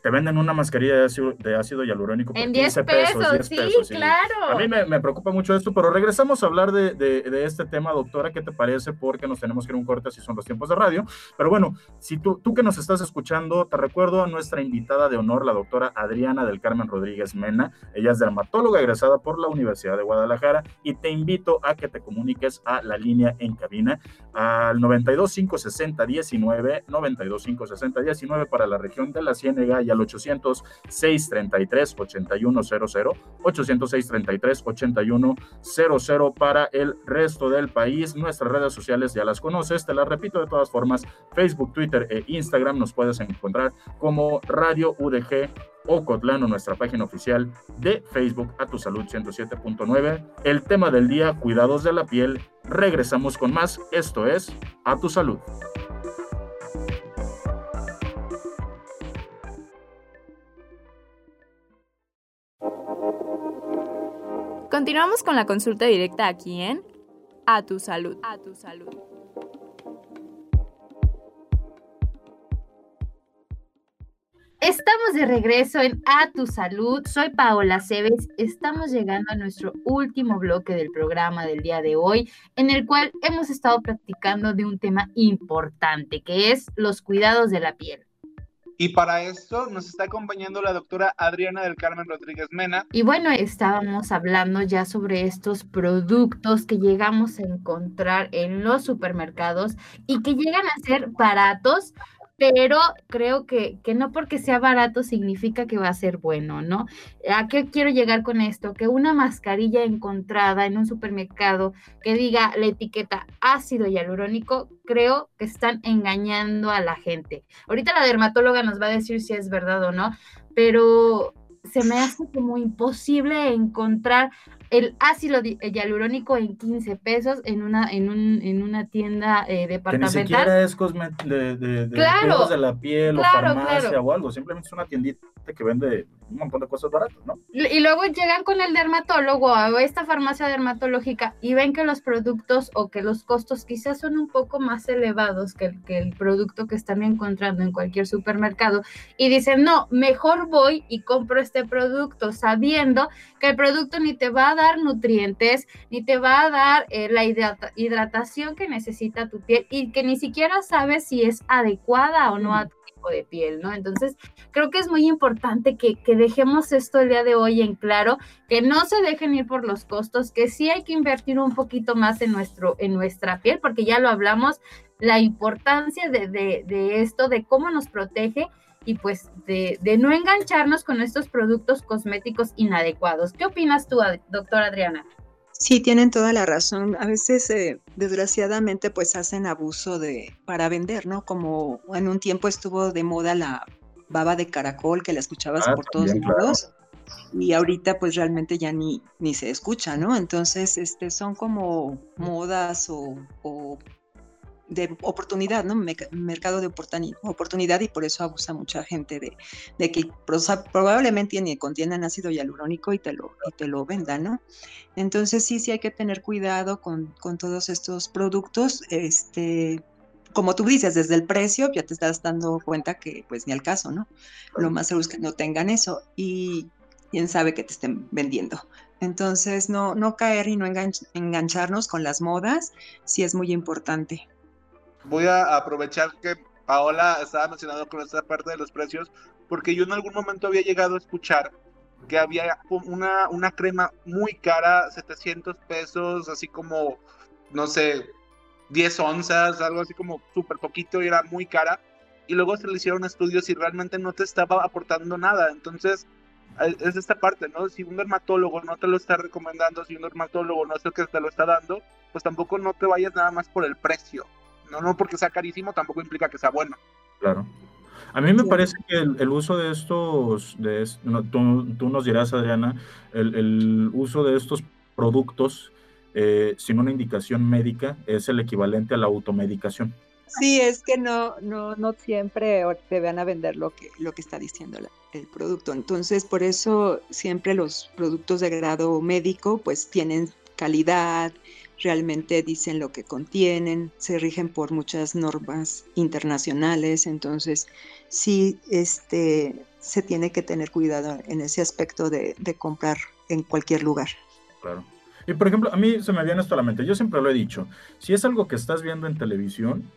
te venden una mascarilla de ácido, de ácido hialurónico por en 10 pesos, sí, claro. A mí me, preocupa mucho esto, pero regresamos a hablar de, de, este tema, doctora, ¿qué te parece? Porque nos tenemos que ir un corte, así son los tiempos de radio. Pero bueno, si tú, tú que nos estás escuchando, te recuerdo a nuestra invitada de honor, la doctora Adriana del Carmen Rodríguez Mena. Ella es dermatóloga egresada por la Universidad de Guadalajara y te invito a que te comuniques a la línea en cabina al 92 560 19 92 560 19 para la región de la Ciénega y al 800 633 8100 800 633 8100 para el resto del país. Nuestras redes sociales ya las conoces, te las repito de todas formas, Facebook, Twitter e Instagram nos puedes encontrar como Radio UDG o Cotlano, nuestra página oficial de Facebook a tu salud 107.9. El tema del día, cuidados de la piel. Regresamos con más. Esto es A tu salud. Continuamos con la consulta directa aquí en A tu salud. A tu salud. Estamos de regreso en A Tu Salud. Soy Paola Cebes. Estamos llegando a nuestro último bloque del programa del día de hoy, en el cual hemos estado practicando de un tema importante, que es los cuidados de la piel. Y para esto nos está acompañando la doctora Adriana del Carmen Rodríguez Mena. Y bueno, estábamos hablando ya sobre estos productos que llegamos a encontrar en los supermercados y que llegan a ser baratos, pero creo que, que, no porque sea barato significa que va a ser bueno, ¿no? ¿A qué quiero llegar con esto? Que una mascarilla encontrada en un supermercado que diga la etiqueta ácido hialurónico, creo que están engañando a la gente. Ahorita la dermatóloga nos va a decir si es verdad o no, pero se me hace como imposible encontrar el ácido hialurónico en 15 pesos en una, en un, en una tienda eh, departamental. Que ni siquiera es de, de, de, claro, de la piel claro, o farmacia claro. o algo, simplemente es una tiendita que vende un montón de cosas baratas, ¿no? Y luego llegan con el dermatólogo o esta farmacia dermatológica y ven que los productos o que los costos quizás son un poco más elevados que el, que el producto que están encontrando en cualquier supermercado y dicen, no, mejor voy y compro este producto sabiendo que el producto ni te va a dar nutrientes, ni te va a dar eh, la hidrata hidratación que necesita tu piel y que ni siquiera sabes si es adecuada o no a tu tipo de piel, ¿no? Entonces, creo que es muy importante que, dejemos esto el día de hoy en claro, que no se dejen ir por los costos, que sí hay que invertir un poquito más en, nuestro, en nuestra piel, porque ya lo hablamos, la importancia de esto, de cómo nos protege y pues de, de, no engancharnos con estos productos cosméticos inadecuados. ¿Qué opinas tú, doctora Adriana? Sí, tienen toda la razón. A veces, eh, desgraciadamente, pues hacen abuso de para vender, ¿no? Como en un tiempo estuvo de moda la baba de caracol que la escuchabas Ah, por todos claro. lados. Y ahorita pues realmente ya ni, ni se escucha, ¿no? Entonces, este, son como modas o, o de oportunidad, ¿no? Mercado de oportuni- oportunidad y por eso abusa mucha gente de, que probablemente ni contienen ácido hialurónico y te lo, y te lo vendan, ¿no? Entonces sí, sí hay que tener cuidado con, con todos estos productos, este, como tú dices, desde el precio ya te estás dando cuenta que pues ni al caso, ¿no? Lo más seguro es que no tengan eso y quién sabe que te estén vendiendo. Entonces no, no caer y no enganch- engancharnos con las modas, sí es muy importante. Voy a aprovechar que Paola estaba mencionando con esta parte de los precios, porque yo en algún momento había llegado a escuchar que había una, una crema muy cara, 700 pesos, así como, no sé, 10 onzas, algo así como súper poquito y era muy cara. Y luego se le hicieron estudios y realmente no te estaba aportando nada. Entonces, es esta parte, ¿no? Si un dermatólogo no te lo está recomendando, si un dermatólogo no es el que te lo está dando, pues tampoco no te vayas nada más por el precio. No, no porque sea carísimo tampoco implica que sea bueno. Claro. A mí me Sí. parece que el, el uso de estos, de es- no, tú, tú nos dirás, Adriana, el, el uso de estos productos eh, sin una indicación médica es el equivalente a la automedicación. Sí, es que no, no, no siempre te van a vender lo que, lo que está diciendo la- el producto. Entonces, por eso siempre los productos de grado médico pues tienen calidad, realmente dicen lo que contienen, se rigen por muchas normas internacionales, entonces sí este, se tiene que tener cuidado en ese aspecto de, comprar en cualquier lugar. Claro. Y por ejemplo, a mí se me viene esto a la mente. Yo siempre lo he dicho. Si es algo que estás viendo en televisión,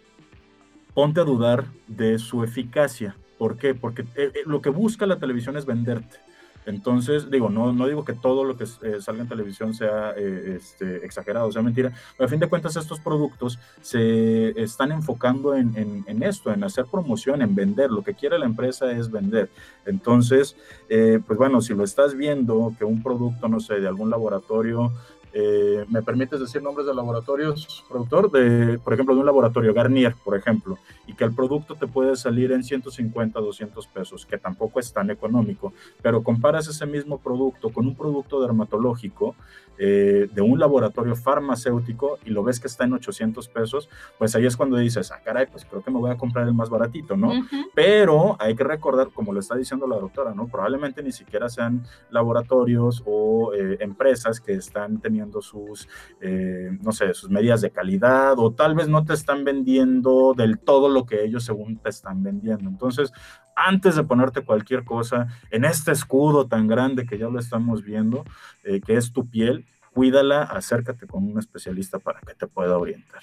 ponte a dudar de su eficacia. ¿Por qué? Porque eh, eh, lo que busca la televisión es venderte. Entonces, digo, no, no digo que todo lo que eh, salga en televisión sea eh, este, exagerado, sea mentira, pero a fin de cuentas estos productos se están enfocando en, en, en, esto, en hacer promoción, en vender. Lo que quiere la empresa es vender. Entonces, eh, pues bueno, si lo estás viendo, que un producto, no sé, de algún laboratorio eh, ¿me permites decir nombres de laboratorios, productor? De, por ejemplo, de un laboratorio, Garnier, por ejemplo, y que el producto te puede salir en 150, 200 pesos, que tampoco es tan económico, pero comparas ese mismo producto con un producto dermatológico eh, de un laboratorio farmacéutico y lo ves que está en 800 pesos, pues ahí es cuando dices, ah, caray, pues creo que me voy a comprar el más baratito, ¿no? Pero hay que recordar, como lo está diciendo la doctora, ¿no? Probablemente ni siquiera sean laboratorios o eh, empresas que están teniendo sus, eh, no sé, sus medidas de calidad o tal vez no te están vendiendo del todo lo que ellos según te están vendiendo. Entonces, antes de ponerte cualquier cosa en este escudo tan grande que ya lo estamos viendo, eh, que es tu piel, cuídala, acércate con un especialista para que te pueda orientar.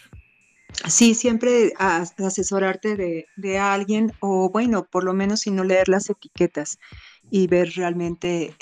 Sí, siempre asesorarte de, alguien o bueno, por lo menos si no leer las etiquetas y ver realmente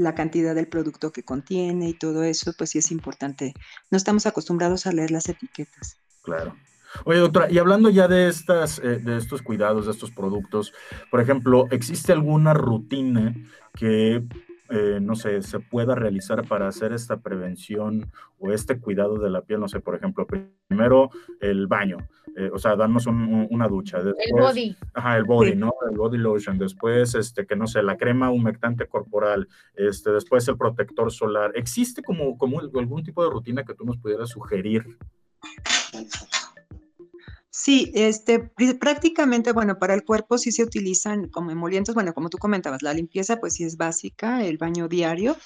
la cantidad del producto que contiene y todo eso, pues sí es importante. No estamos acostumbrados a leer las etiquetas. Claro. Oye, doctora, y hablando ya de, estas, eh, de estos cuidados, de estos productos, por ejemplo, ¿existe alguna rutina que, eh, no sé, se pueda realizar para hacer esta prevención o este cuidado de la piel? No sé, por ejemplo, primero el baño, eh, o sea, darnos una ducha. Después, el body. Ajá, el body, ¿no? El body lotion. Después, este, que no sé, la crema humectante corporal. Este, después el protector solar. ¿Existe como, como algún tipo de rutina que tú nos pudieras sugerir? Sí, este, prácticamente, bueno, para el cuerpo sí se utilizan como emolientes, bueno, como tú comentabas, la limpieza pues sí es básica, el baño diario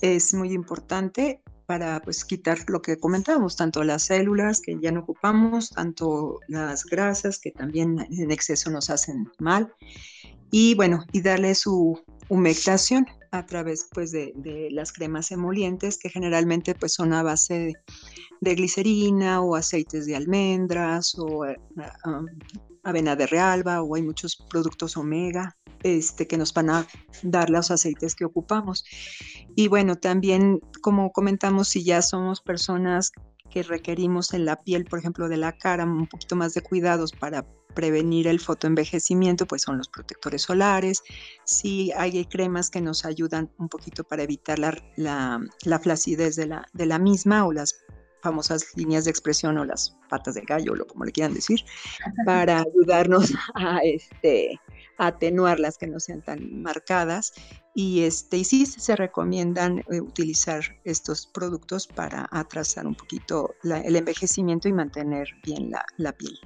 es muy importante para pues quitar lo que comentábamos, tanto las células que ya no ocupamos, tanto las grasas que también en exceso nos hacen mal y bueno, y darle su humectación a través pues de, las cremas emolientes que generalmente pues son a base de, glicerina o aceites de almendras o eh, ah, avena de realba o hay muchos productos omega este, que nos van a dar los aceites que ocupamos. Y bueno, también como comentamos, si ya somos personas que requerimos en la piel, por ejemplo, de la cara, un poquito más de cuidados para prevenir el fotoenvejecimiento, pues son los protectores solares. Sí hay cremas que nos ayudan un poquito para evitar la, la, flacidez de la, de la misma o las famosas líneas de expresión o las patas de gallo, o como le quieran decir, para ayudarnos a este, atenuar las que no sean tan marcadas. Y, este, y sí se recomiendan eh, utilizar estos productos para atrasar un poquito el envejecimiento y mantener bien la, la piel.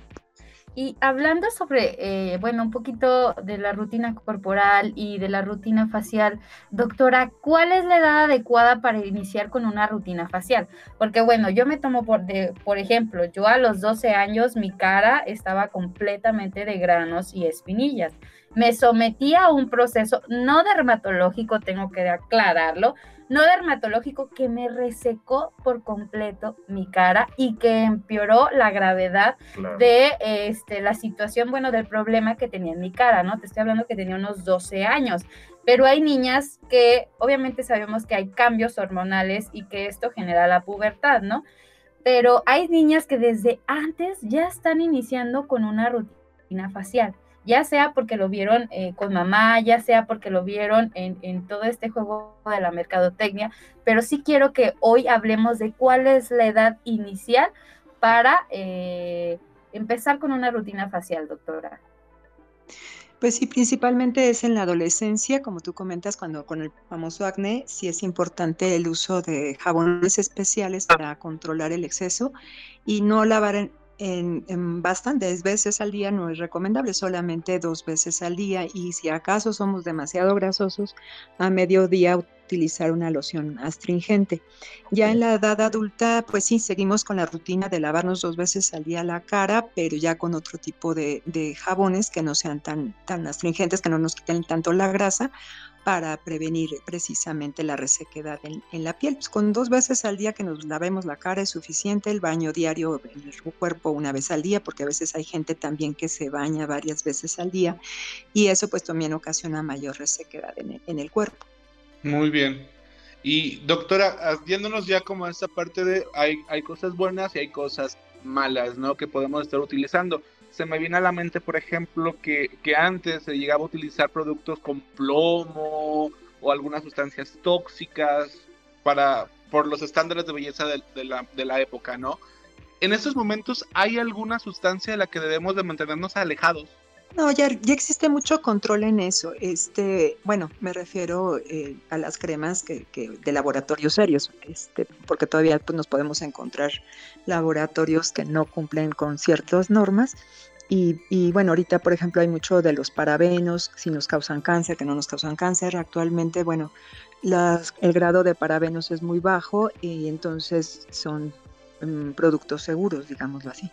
Y hablando sobre, eh, bueno, un poquito de la rutina corporal y de la rutina facial, doctora, ¿cuál es la edad adecuada para iniciar con una rutina facial? Porque bueno, yo me tomo por, de, por ejemplo, yo a los 12 años mi cara estaba completamente de granos y espinillas. Me sometí a un proceso no dermatológico, tengo que aclararlo, no dermatológico que me resecó por completo mi cara y que empeoró la gravedad de este, la situación, bueno, del problema que tenía en mi cara, ¿no? Te estoy hablando que tenía unos 12 años, pero hay niñas que obviamente sabemos que hay cambios hormonales y que esto genera la pubertad, ¿no? Pero hay niñas que desde antes ya están iniciando con una rutina facial ya sea porque lo vieron eh, con mamá, ya sea porque lo vieron en, todo este juego de la mercadotecnia, pero sí quiero que hoy hablemos de cuál es la edad inicial para eh, empezar con una rutina facial, doctora. Pues sí, principalmente es en la adolescencia, como tú comentas, cuando con el famoso acné, sí es importante el uso de jabones especiales para controlar el exceso y no lavar en, en, bastantes veces al día no es recomendable, solamente dos veces al día y si acaso somos demasiado grasosos, a mediodía utilizar una loción astringente. Ya en la edad adulta, pues sí, seguimos con la rutina de lavarnos dos veces al día la cara, pero ya con otro tipo de, de jabones que no sean tan, tan astringentes, que no nos quiten tanto la grasa para prevenir precisamente la resequedad en, la piel. Pues, con dos veces al día que nos lavemos la cara es suficiente, el baño diario en el cuerpo una vez al día, porque a veces hay gente también que se baña varias veces al día y eso pues también ocasiona mayor resequedad en el, cuerpo. Muy bien. Y doctora, viéndonos ya como esta parte de hay, hay cosas buenas y hay cosas malas, ¿no? Que podemos estar utilizando se me viene a la mente, por ejemplo, que, antes se llegaba a utilizar productos con plomo o algunas sustancias tóxicas. para, por los estándares de belleza de, de la, de la época, ¿no? En estos momentos, ¿hay alguna sustancia de la que debemos de mantenernos alejados? No, ya, ya existe mucho control en eso. Este, bueno, me refiero eh, a las cremas que, de laboratorios serios, este, porque todavía pues, nos podemos encontrar laboratorios que no cumplen con ciertas normas. Y, y, bueno, ahorita, por ejemplo, hay mucho de los parabenos, si nos causan cáncer, que no nos causan cáncer. Actualmente, bueno, las, el grado de parabenos es muy bajo y entonces son um, productos seguros, digámoslo así.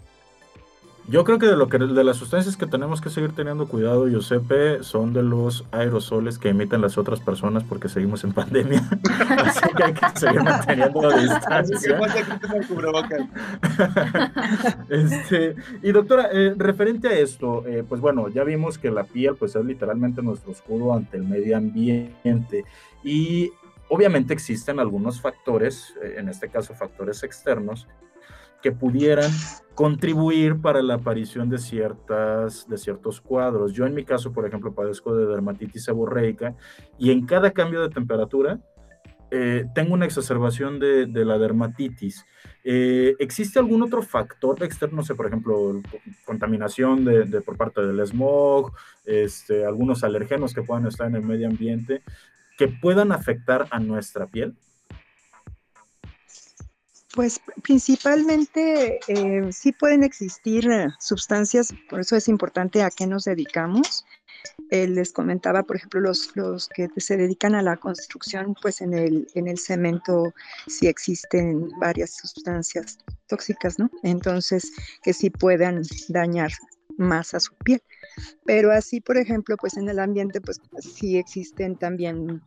Yo creo que de lo que de las sustancias que tenemos que seguir teniendo cuidado, Giuseppe, son de los aerosoles que emiten las otras personas porque seguimos en pandemia. Así que hay que seguir manteniendo la distancia. este, y doctora, eh, referente a esto, eh, pues bueno, ya vimos que la piel pues es literalmente nuestro escudo ante el medio ambiente y obviamente existen algunos factores, eh, en este caso factores externos, que pudieran contribuir para la aparición de, ciertas, de ciertos cuadros. Yo en mi caso, por ejemplo, padezco de dermatitis seborreica y en cada cambio de temperatura eh, tengo una exacerbación de, de la dermatitis. Eh, ¿Existe algún otro factor externo, no sé, por ejemplo, contaminación de, de, por parte del smog, este, algunos alergenos que puedan estar en el medio ambiente, que puedan afectar a nuestra piel? Pues principalmente eh, sí pueden existir eh, sustancias, por eso es importante a qué nos dedicamos. Eh, les comentaba, por ejemplo, los, los que se dedican a la construcción, pues en el, en el cemento sí existen varias sustancias tóxicas, ¿no? Entonces, que sí puedan dañar más a su piel. Pero así, por ejemplo, pues en el ambiente, pues sí existen también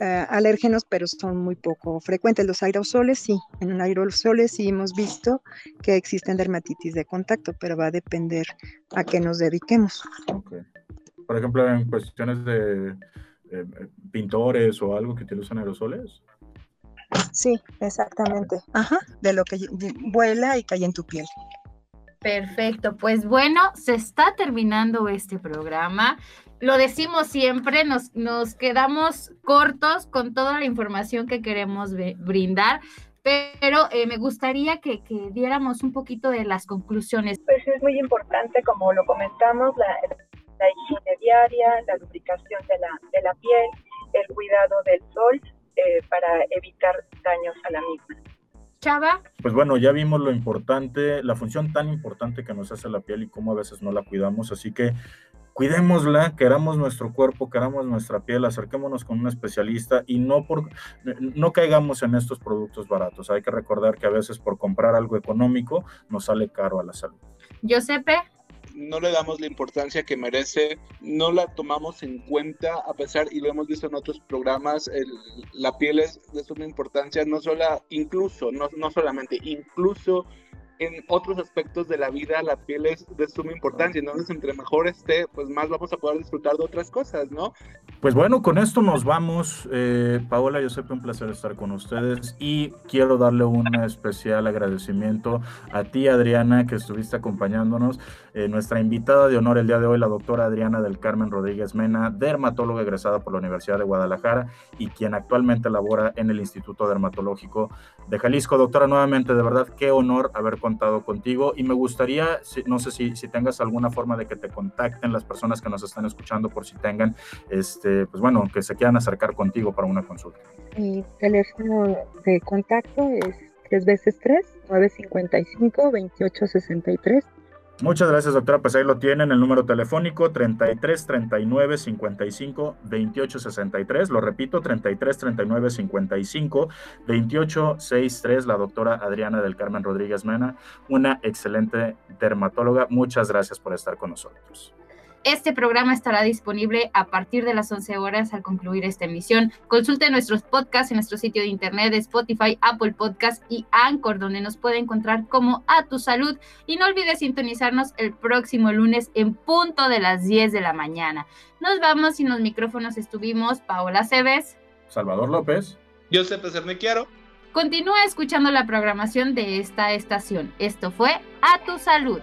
uh, alérgenos, pero son muy poco frecuentes. Los aerosoles sí, en un aerosoles sí hemos visto que existen dermatitis de contacto, pero va a depender a qué nos dediquemos. Okay. Por ejemplo, en cuestiones de eh, pintores o algo que utilizan aerosoles. Sí, exactamente. Ajá, de lo que vuela y cae en tu piel. Perfecto, pues bueno, se está terminando este programa lo decimos siempre, nos, nos quedamos cortos con toda la información que queremos brindar, pero eh, me gustaría que, que, diéramos un poquito de las conclusiones. Pues es muy importante, como lo comentamos, la, la higiene diaria, la lubricación de la, de la piel, el cuidado del sol eh, para evitar daños a la misma. Chava. Pues bueno, ya vimos lo importante, la función tan importante que nos hace la piel y cómo a veces no la cuidamos, así que cuidémosla, queramos nuestro cuerpo, queramos nuestra piel, acerquémonos con un especialista y no, por, no caigamos en estos productos baratos. Hay que recordar que a veces por comprar algo económico nos sale caro a la salud. Giuseppe. No le damos la importancia que merece, no la tomamos en cuenta, a pesar, y lo hemos visto en otros programas, el, la piel es de suma importancia, no solo, incluso, no, no solamente, incluso en otros aspectos de la vida la piel es de suma importancia, entonces entre mejor esté, pues más vamos a poder disfrutar de otras cosas, ¿no? Pues bueno, con esto nos vamos. Eh, Paola, yo sé que un placer estar con ustedes y quiero darle un especial agradecimiento a ti, Adriana, que estuviste acompañándonos. Eh, nuestra invitada de honor el día de hoy, la doctora Adriana del Carmen Rodríguez Mena, dermatóloga egresada por la Universidad de Guadalajara y quien actualmente labora en el Instituto Dermatológico de Jalisco. Doctora, nuevamente, de verdad, qué honor haber contado contigo y me gustaría, no sé si, si tengas alguna forma de que te contacten las personas que nos están escuchando por si tengan, este, pues bueno, que se quieran acercar contigo para una consulta. Mi teléfono de contacto es 3 veces 3, 955 2863. Muchas gracias, doctora. Pues ahí lo tienen, el número telefónico 33 39 55 28 63. Lo repito, 33 39 55 28 63. La doctora Adriana del Carmen Rodríguez Mena, una excelente dermatóloga. Muchas gracias por estar con nosotros. Este programa estará disponible a partir de las 11 horas al concluir esta emisión. Consulte nuestros podcasts en nuestro sitio de internet de Spotify, Apple Podcast y Anchor, donde nos puede encontrar como A Tu Salud. Y no olvide sintonizarnos el próximo lunes en punto de las 10 de la mañana. Nos vamos y en los micrófonos estuvimos Paola Cebes, Salvador López, Giuseppe Cerniquiaro. Continúa escuchando la programación de esta estación. Esto fue A Tu Salud.